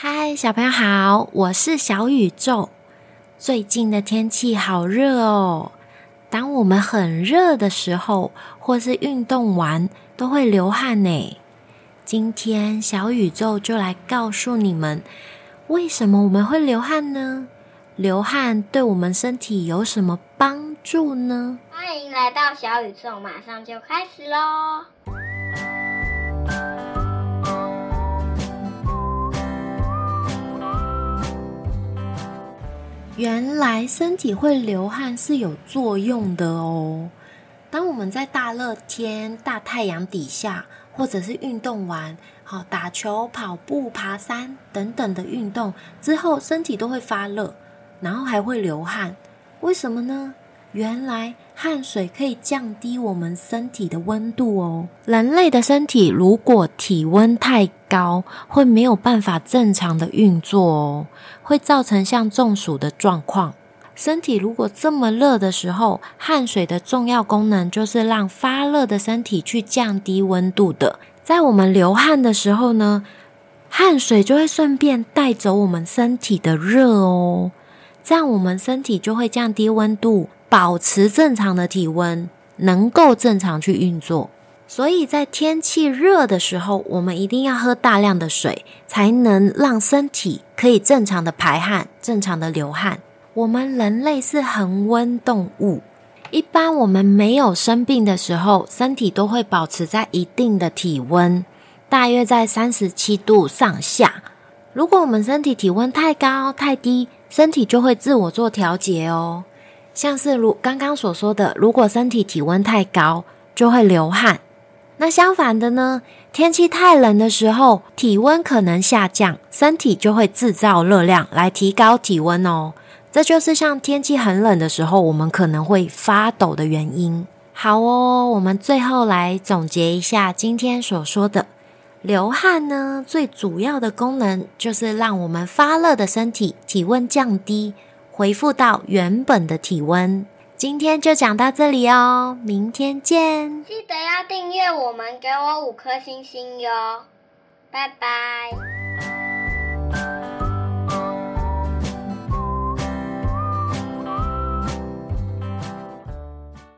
嗨，小朋友好，我是小宇宙。最近的天气好热哦，当我们很热的时候，或是运动完，都会流汗呢。今天小宇宙就来告诉你们，为什么我们会流汗呢？流汗对我们身体有什么帮助呢？欢迎来到小宇宙，马上就开始喽！原来身体会流汗是有作用的哦。当我们在大热天、大太阳底下，或者是运动完，好打球、跑步、爬山等等的运动之后，身体都会发热，然后还会流汗。为什么呢？原来汗水可以降低我们身体的温度哦。人类的身体如果体温太高，会没有办法正常的运作哦，会造成像中暑的状况。身体如果这么热的时候，汗水的重要功能就是让发热的身体去降低温度的。在我们流汗的时候呢，汗水就会顺便带走我们身体的热哦，这样我们身体就会降低温度。保持正常的体温，能够正常去运作。所以在天气热的时候，我们一定要喝大量的水，才能让身体可以正常的排汗、正常的流汗。我们人类是恒温动物，一般我们没有生病的时候，身体都会保持在一定的体温，大约在三十七度上下。如果我们身体体温太高、太低，身体就会自我做调节哦。像是如刚刚所说的，如果身体体温太高，就会流汗。那相反的呢？天气太冷的时候，体温可能下降，身体就会制造热量来提高体温哦。这就是像天气很冷的时候，我们可能会发抖的原因。好哦，我们最后来总结一下今天所说的，流汗呢，最主要的功能就是让我们发热的身体体温降低。回复到原本的体温。今天就讲到这里哦，明天见！记得要订阅我们，给我五颗星星哟，拜拜。